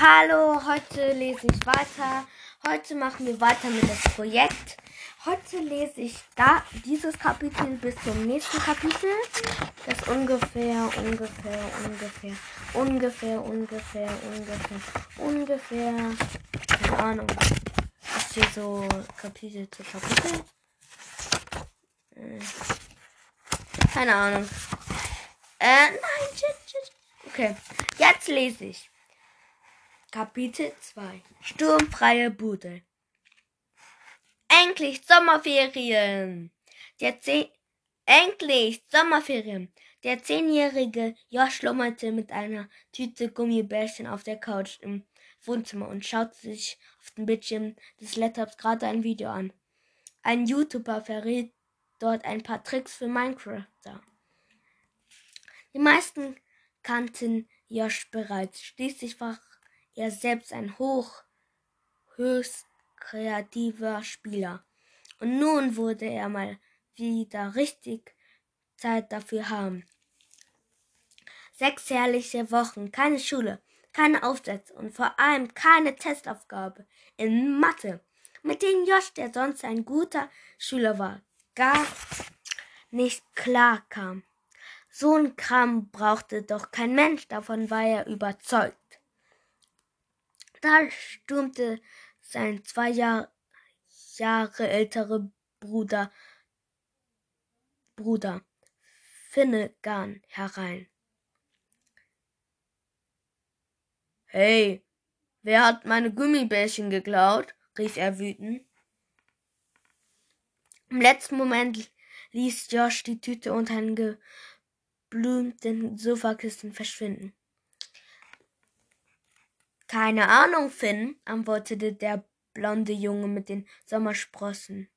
Hallo, heute lese ich weiter. Heute machen wir weiter mit dem Projekt. Heute lese ich da dieses Kapitel bis zum nächsten Kapitel. Das ungefähr, ungefähr, ungefähr, ungefähr, ungefähr, ungefähr, ungefähr, keine Ahnung. Ist hier so Kapitel zu Kapitel? Äh, keine Ahnung. Äh, nein, shit, shit. Okay, jetzt lese ich. Kapitel 2 Sturmfreie Bude Endlich Sommerferien! Der Zeh Endlich Sommerferien! Der zehnjährige Josh schlummerte mit einer Tüte Gummibärchen auf der Couch im Wohnzimmer und schaute sich auf dem Bildschirm des Laptops gerade ein Video an. Ein YouTuber verrät dort ein paar Tricks für Minecrafter. Die meisten kannten Josh bereits. Schließlich war er selbst ein hoch, höchst kreativer Spieler. Und nun wurde er mal wieder richtig Zeit dafür haben. Sechs herrliche Wochen, keine Schule, keine Aufsätze und vor allem keine Testaufgabe in Mathe, mit denen Josh, der sonst ein guter Schüler war, gar nicht klar kam. So ein Kram brauchte doch kein Mensch, davon war er überzeugt. Da stürmte sein zwei Jahr, Jahre älterer Bruder, Bruder Finnegan herein. Hey, wer hat meine Gummibärchen geklaut? rief er wütend. Im letzten Moment ließ Josh die Tüte unter ein geblümten Sofakissen verschwinden. Keine Ahnung, Finn, antwortete der blonde Junge mit den Sommersprossen.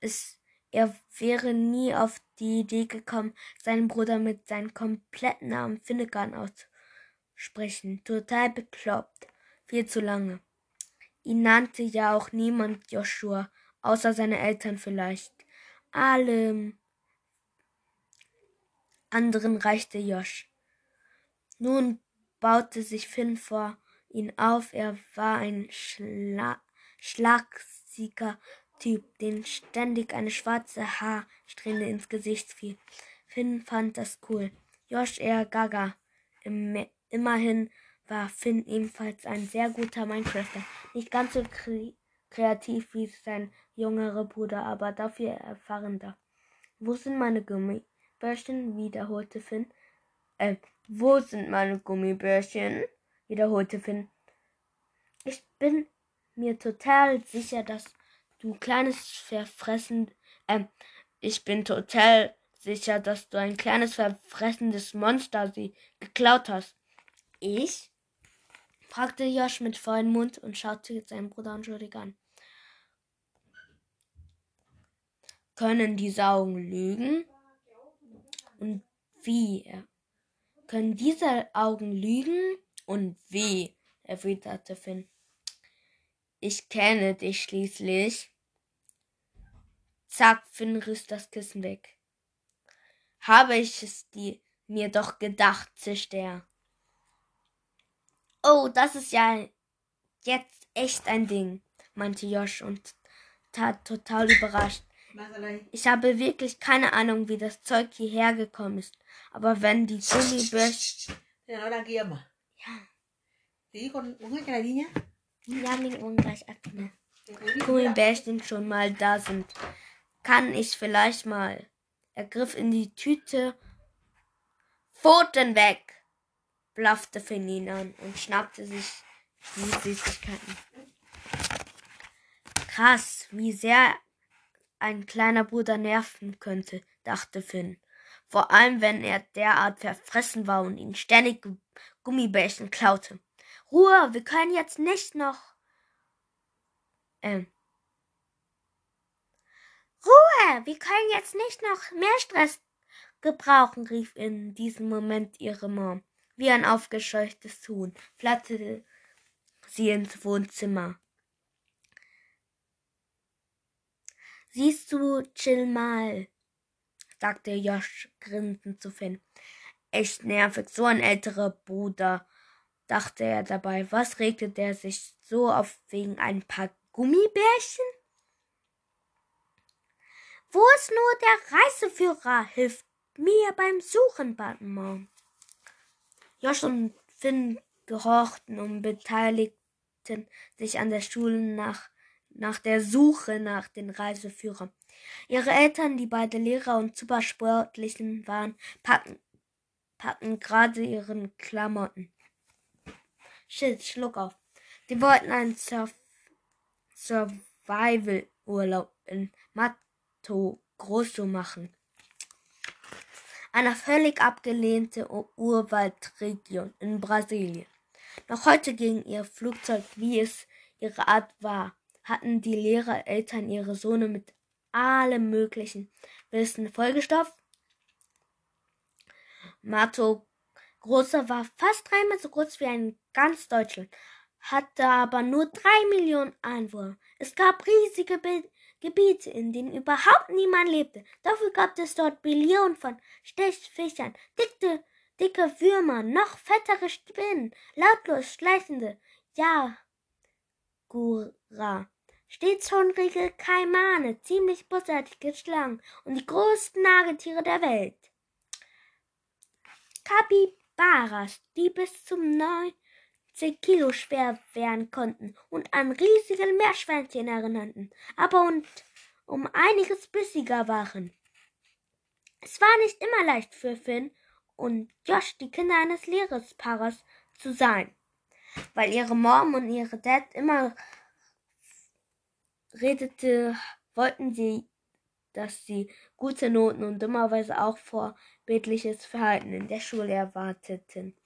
Es, er wäre nie auf die Idee gekommen, seinen Bruder mit seinem kompletten Namen Finnegan auszusprechen. Total bekloppt. Viel zu lange. Ihn nannte ja auch niemand Joshua, außer seine Eltern vielleicht. Allem anderen reichte Josh. Nun baute sich Finn vor ihn auf. Er war ein Schla schlagsiger Typ, den ständig eine schwarze Haarsträhne ins Gesicht fiel. Finn fand das cool. Josh eher gaga. Im, immerhin war Finn ebenfalls ein sehr guter Minecrafter. Nicht ganz so kre kreativ wie sein jüngerer Bruder, aber dafür erfahrener. Wo sind meine Gummibärchen? wiederholte Finn. Äh, wo sind meine Gummibärchen? Wiederholte Finn. Ich bin mir total sicher, dass du kleines verfressen, ähm, ich bin total sicher, dass du ein kleines verfressendes Monster sie geklaut hast. Ich? fragte Josh mit vollem Mund und schaute seinen Bruder unschuldig an. Können diese Augen lügen? Und wie? Können diese Augen lügen? Und wie? erwiderte Finn. Ich kenne dich schließlich. Zack, Finn riss das Kissen weg. Habe ich es die, mir doch gedacht, zischte er. Oh, das ist ja jetzt echt ein Ding, meinte Josh und tat total überrascht. Ich habe wirklich keine Ahnung, wie das Zeug hierher gekommen ist. Aber wenn die Gummibärchen. Tí con đi nhé. Ja, wir uhren gleich ab. Ne? Gummibärchen schon mal da sind, kann ich vielleicht mal. Er griff in die Tüte. Pfoten weg! blaffte Finn ihn an und schnappte sich die Süßigkeiten. Krass, wie sehr ein kleiner Bruder nerven könnte, dachte Finn. Vor allem, wenn er derart verfressen war und ihn ständig Gummibärchen klaute. Ruhe, wir können jetzt nicht noch. Ähm. Ruhe, wir können jetzt nicht noch mehr Stress gebrauchen, rief in diesem Moment ihre Mom. Wie ein aufgescheuchtes Huhn flatterte sie ins Wohnzimmer. Siehst du, chill mal, sagte Josh grinsend zu Finn. Echt nervig, so ein älterer Bruder dachte er dabei. Was regte der sich so auf wegen ein paar Gummibärchen? Wo ist nur der Reiseführer? Hilft mir beim Suchen, bat Mom. Josh und Finn gehorchten und beteiligten sich an der Schule nach, nach der Suche nach den Reiseführern. Ihre Eltern, die beide Lehrer und Supersportlichen waren, packen, packen gerade ihren Klamotten. Shit, schluck auf. Die wollten einen Surf Survival-Urlaub in Mato Grosso machen. Eine völlig abgelehnte Urwaldregion in Brasilien. Noch heute ging ihr Flugzeug, wie es ihre Art war, hatten die Lehrereltern ihre Sohne mit allem möglichen Wissen vollgestopft. Mato Großer war fast dreimal so groß wie ein ganz Deutschland, hatte aber nur drei Millionen Einwohner. Es gab riesige Be Gebiete, in denen überhaupt niemand lebte. Dafür gab es dort Billionen von Stechfischern, dicke, dicke Würmer, noch fettere Spinnen, lautlos schleichende Jagura, stets hungrige Kaimane, ziemlich bösartige Schlangen und die größten Nagetiere der Welt. Kapibaras, die bis zum 90 Kilo schwer werden konnten und an riesige Meerschweinchen erinnerten, aber und um einiges bissiger waren. Es war nicht immer leicht für Finn und Josh, die Kinder eines Lehrerpaares, zu sein, weil ihre Mom und ihre Dad immer redete, wollten sie, dass sie gute Noten und dummerweise auch vorbildliches Verhalten in der Schule erwarteten.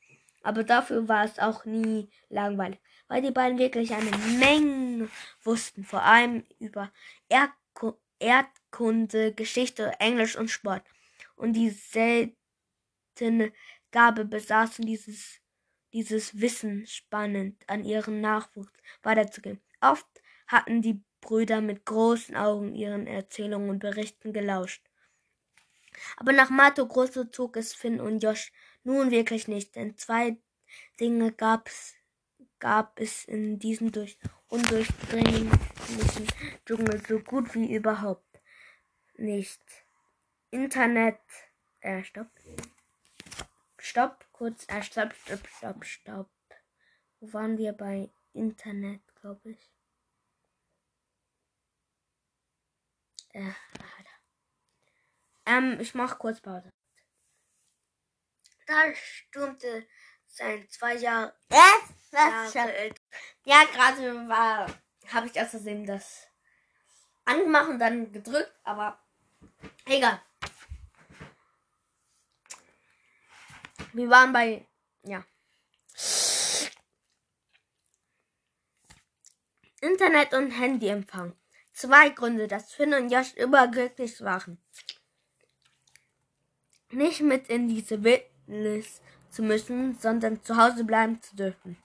Aber dafür war es auch nie langweilig, weil die beiden wirklich eine Menge wussten, vor allem über Erdku Erdkunde, Geschichte, Englisch und Sport. Und die seltene Gabe besaßen, dieses, dieses Wissen spannend an ihren Nachwuchs weiterzugeben. Oft hatten die Brüder mit großen Augen ihren Erzählungen und Berichten gelauscht. Aber nach Mato Grosso zog es Finn und Josh nun wirklich nicht, denn zwei Dinge gab's, gab es in diesem durch undurchdringlichen Dschungel so gut wie überhaupt nicht. Internet, äh, stopp. Stopp, kurz, äh, stopp, stopp, stopp, stopp. Wo waren wir bei Internet, glaube ich? Äh, ähm, ich mach kurz Pause. Da stürmte sein zwei Jahre? Jahre älter. Ja, gerade war, habe ich aus Versehen das angemacht und dann gedrückt, aber egal. Wir waren bei, ja. Internet und Handyempfang. Zwei Gründe, dass Finn und Josh überglücklich waren. Nicht mit in diese Wildnis zu müssen, sondern zu Hause bleiben zu dürfen.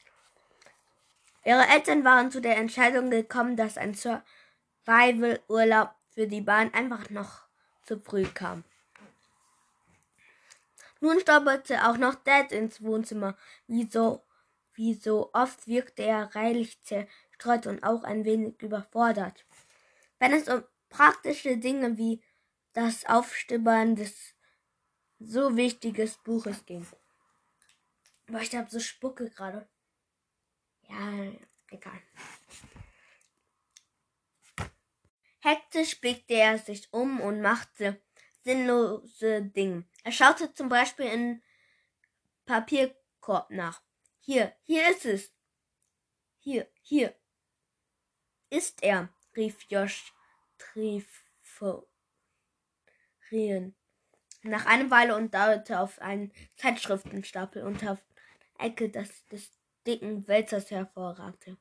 Ihre Eltern waren zu der Entscheidung gekommen, dass ein Survival-Urlaub für die beiden einfach noch zu früh kam. Nun stolperte auch noch Dad ins Wohnzimmer. Wie so, oft wirkte er reichlich zerstreut und auch ein wenig überfordert. Wenn es um praktische Dinge wie das Aufstibbern des so wichtiges Buches ging. Boah, ich hab so Spucke gerade. Ja, egal. Hektisch blickte er sich um und machte sinnlose Dinge. Er schaute zum Beispiel in Papierkorb nach. Hier, hier ist es. Hier, hier. Ist er, rief Josh Triforian nach einer Weile und deutete auf einen Zeitschriftenstapel unter der Ecke des, des dicken Wälzers hervorragte.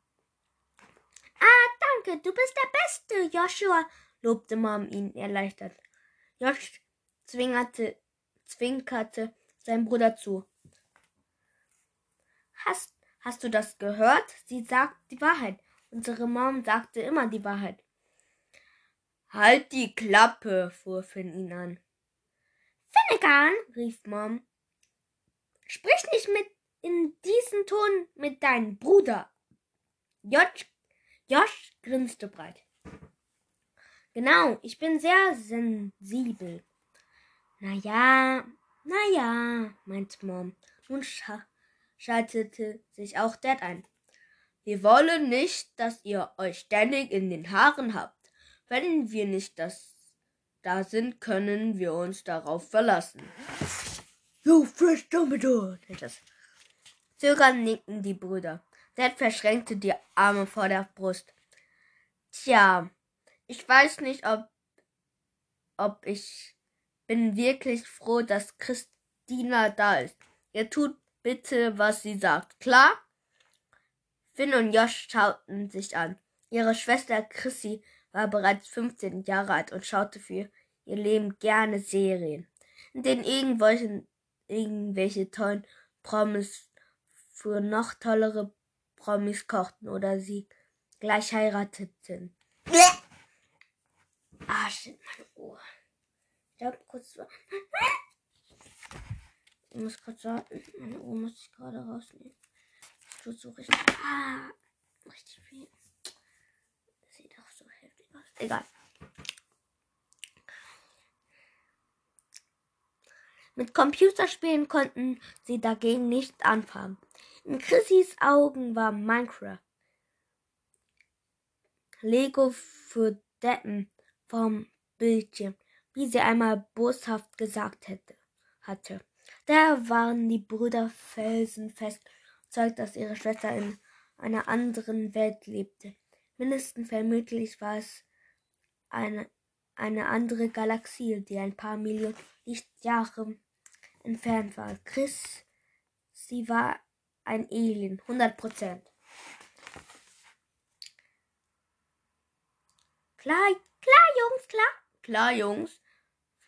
Ah, danke, du bist der Beste, Joshua, lobte Mom ihn erleichtert. Josh zwinkerte, zwinkerte seinem Bruder zu. Hast, hast du das gehört? Sie sagt die Wahrheit. Unsere Mom sagte immer die Wahrheit. Halt die Klappe, fuhr Finn ihn an. Finnegan, rief Mom. Sprich nicht mit in diesen tun mit deinem Bruder? Josh, Josh grinste breit. Genau, ich bin sehr sensibel. Na ja, na ja, meinte Mom. Nun scha schaltete sich auch Dad ein. Wir wollen nicht, dass ihr euch ständig in den Haaren habt. Wenn wir nicht das da sind, können wir uns darauf verlassen. You fresh Dumbledore! Zögernd nickten die Brüder. Dad verschränkte die Arme vor der Brust. Tja, ich weiß nicht, ob, ob ich bin wirklich froh, dass Christina da ist. Ihr tut bitte, was sie sagt. Klar? Finn und Josh schauten sich an. Ihre Schwester Chrissy war bereits 15 Jahre alt und schaute für ihr Leben gerne Serien, in denen irgendwelche, irgendwelche tollen Promis für noch tollere Promis kochten oder sie gleich heirateten. Ah, shit, meine Ohr. Ich hab kurz. Ich muss kurz sagen, meine Ohr muss ich gerade rausnehmen. Tut so richtig. Ah, richtig viel. Das sieht auch so heftig aus. Egal. Mit Computerspielen konnten sie dagegen nicht anfangen. In Chrissys Augen war Minecraft. Lego für Deppen vom Bildschirm, wie sie einmal boshaft gesagt hätte, hatte. Da waren die Brüder felsenfest überzeugt, dass ihre Schwester in einer anderen Welt lebte. Mindestens vermutlich war es eine, eine andere Galaxie, die ein paar Millionen Lichtjahre entfernt war. Chris, sie war ein Alien, 100 Prozent. Klar, klar, Jungs, klar. Klar, Jungs.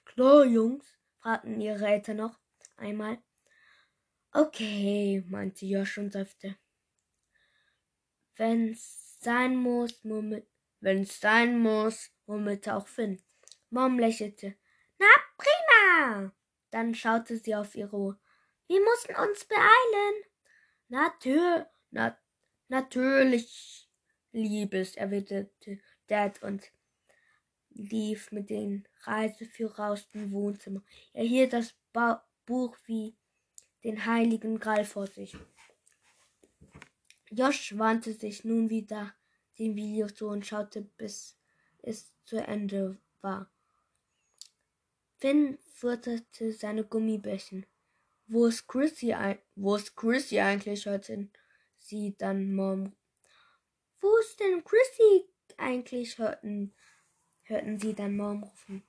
Klar, Jungs, fragten ihre Eltern noch einmal. Okay, meinte Josh und seufzte. Wenn's sein muss, murmelte, wenn's sein muss, murmelte auch Finn. Mom lächelte. Na, prima! Dann schaute sie auf ihre Uhr. Wir mussten uns beeilen. Natür, na, natürlich, Liebes, erwiderte Dad und lief mit den Reiseführer aus dem Wohnzimmer. Er hielt das ba Buch wie den heiligen Gral vor sich. Josh wandte sich nun wieder dem Video zu und schaute, bis es zu Ende war. Finn futterte seine Gummibärchen. Wo ist Chrissy, wo ist Chrissy eigentlich? hörten sie dann Mom. Wo ist denn Chrissy eigentlich? hörten, hörten sie dann Mom rufen.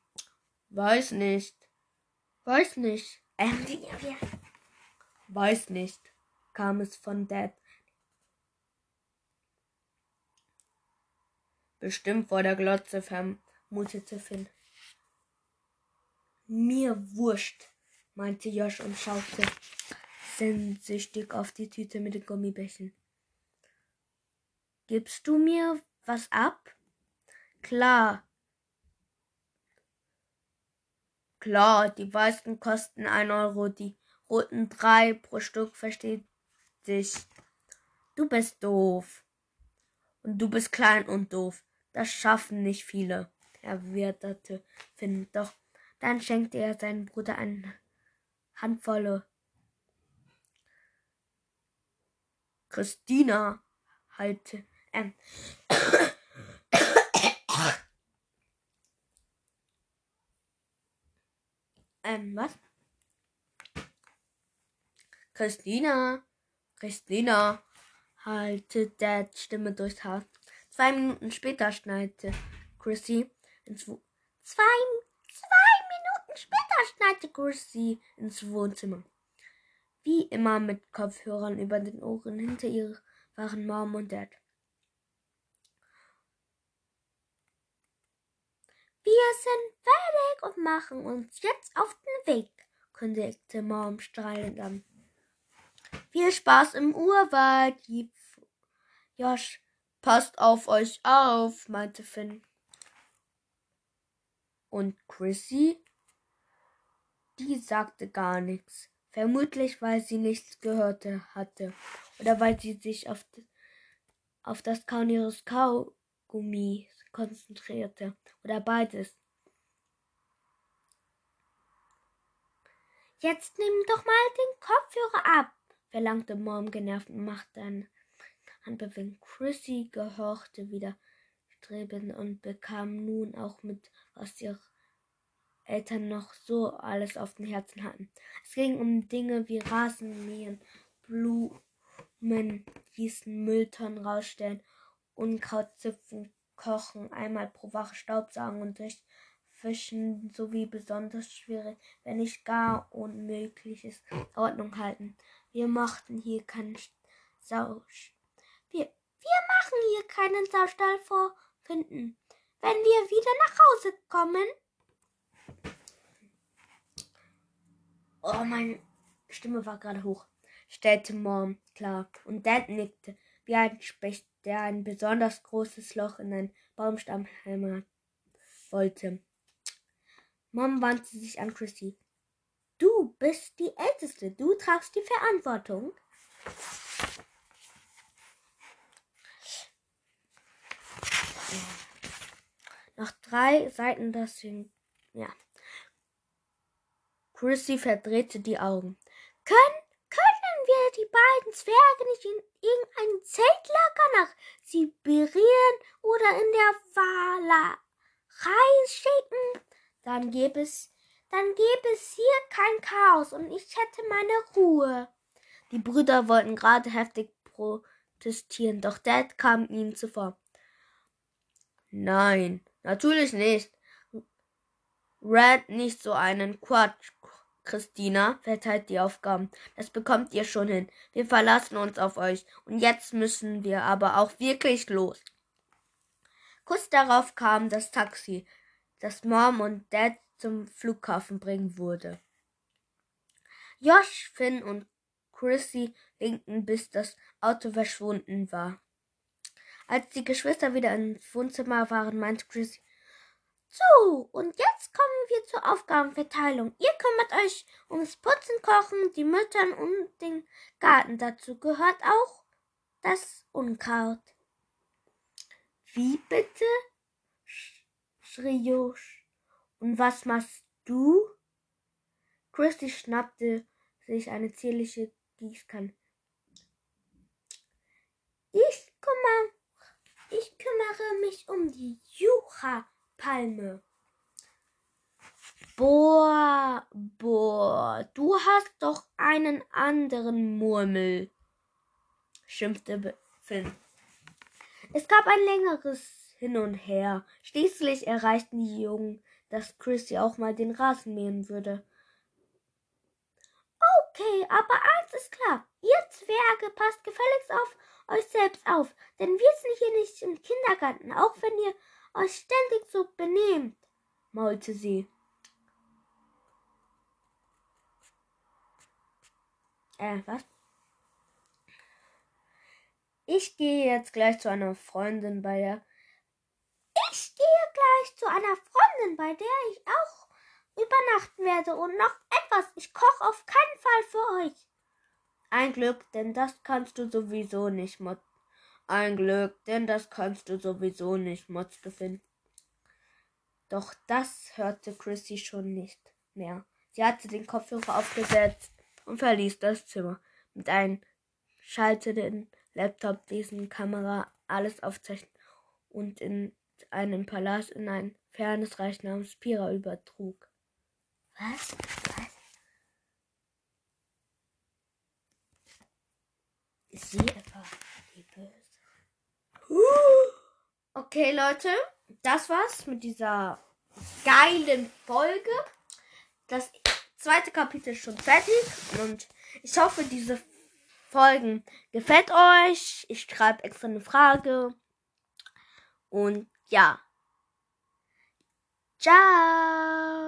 Weiß nicht. Weiß nicht. Ähm, Weiß nicht, kam es von Dad. Bestimmt vor der Glotze, vermutete Finn. Mir wurscht, meinte Josh und schaute sehnsüchtig auf die Tüte mit den Gummibärchen. Gibst du mir was ab? Klar. Klar, die weißen kosten ein Euro, die roten drei pro Stück, versteht sich. Du bist doof. Und du bist klein und doof. Das schaffen nicht viele, erwiderte Finn. Doch dann schenkte er seinem Bruder eine Handvolle. Christina, halte, ähm, ähm, was? Christina, Christina, halte der Stimme durchs Haar. Zwei Minuten später schneite Chrissy ins Wo zwei, zwei Minuten später schneite Chrissy ins Wohnzimmer. Wie immer mit Kopfhörern über den Ohren. Hinter ihr waren Mom und Dad. Wir sind fertig und machen uns jetzt auf den Weg, kündigte Mom strahlend an. Viel Spaß im Urwald, Josh. Passt auf euch auf, meinte Finn. Und Chrissy? Die sagte gar nichts. Vermutlich, weil sie nichts gehört hatte oder weil sie sich auf, auf das Kauen ihres Kaugummis konzentrierte oder beides. Jetzt nimm doch mal den Kopfhörer ab, verlangte Mom genervt und machte eine Handbewegung. Chrissy gehorchte wieder strebend und bekam nun auch mit, was ihre Eltern noch so alles auf dem Herzen hatten. Es ging um Dinge wie Rasenmähen, Blumen gießen, Mülltonnen rausstellen, Unkraut zupfen, kochen, einmal pro Woche Staubsaugen und durch Fischen sowie besonders schwierig, wenn nicht gar unmögliches Ordnung halten. Wir mochten hier keinen Sau. Wir, machen hier keinen Saustall vorfinden. Wenn wir wieder nach Hause kommen. Oh, meine Stimme war gerade hoch, stellte Mom klar. Und Dad nickte, wie ein Specht, der ein besonders großes Loch in einen Baumstamm hämmern wollte. Mom wandte sich an Chrissy. Du bist die Älteste. Du tragst die Verantwortung. Nach drei Seiten das ja. Chrissy verdrehte die Augen. Können, können wir die beiden Zwerge nicht in irgendein Zeltlager nach Sibirien oder in der Walerei schicken? Dann gäbe es, dann gäbe es hier kein Chaos und ich hätte meine Ruhe. Die Brüder wollten gerade heftig protestieren, doch Dad kam ihnen zuvor. Nein, natürlich nicht. Red nicht so einen Quatsch. Christina verteilt die Aufgaben. Das bekommt ihr schon hin. Wir verlassen uns auf euch. Und jetzt müssen wir aber auch wirklich los. Kurz darauf kam das Taxi das Mom und Dad zum Flughafen bringen würde. Josh, Finn und Chrissy winkten, bis das Auto verschwunden war. Als die Geschwister wieder im Wohnzimmer waren, meinte Chrissy, so, und jetzt kommen wir zur Aufgabenverteilung. Ihr kümmert euch ums Putzen, Kochen, die Müttern und den Garten. Dazu gehört auch das Unkraut. Wie bitte? schrie Josh. Und was machst du? Christy schnappte sich eine zierliche Gießkanne. Ich kümmere mich um die Jucha-Palme. Boah, boah, du hast doch einen anderen Murmel, schimpfte Finn. Es gab ein längeres hin und her. Schließlich erreichten die Jungen, dass Chrissy auch mal den Rasen mähen würde. Okay, aber eins ist klar. Ihr Zwerge passt gefälligst auf euch selbst auf, denn wir sind hier nicht im Kindergarten, auch wenn ihr euch ständig so benehmt, maulte sie. Äh, was? Ich gehe jetzt gleich zu einer Freundin bei der ich gehe gleich zu einer Freundin, bei der ich auch übernachten werde. Und noch etwas, ich koche auf keinen Fall für euch. Ein Glück, denn das kannst du sowieso nicht, Mot. Ein Glück, denn das kannst du sowieso nicht, motzte Finn. Doch das hörte Chrissy schon nicht mehr. Sie hatte den Kopfhörer aufgesetzt und verließ das Zimmer. Mit einem schaltenden Laptop, dessen Kamera alles aufzeichnet und in einen Palast in ein fernes Reich namens Pira übertrug. Was? Was? Ist sie etwa die Böse? Okay, Leute, das war's mit dieser geilen Folge. Das zweite Kapitel ist schon fertig und ich hoffe, diese Folgen gefällt euch. Ich schreibe extra eine Frage. Und ja. Ciao.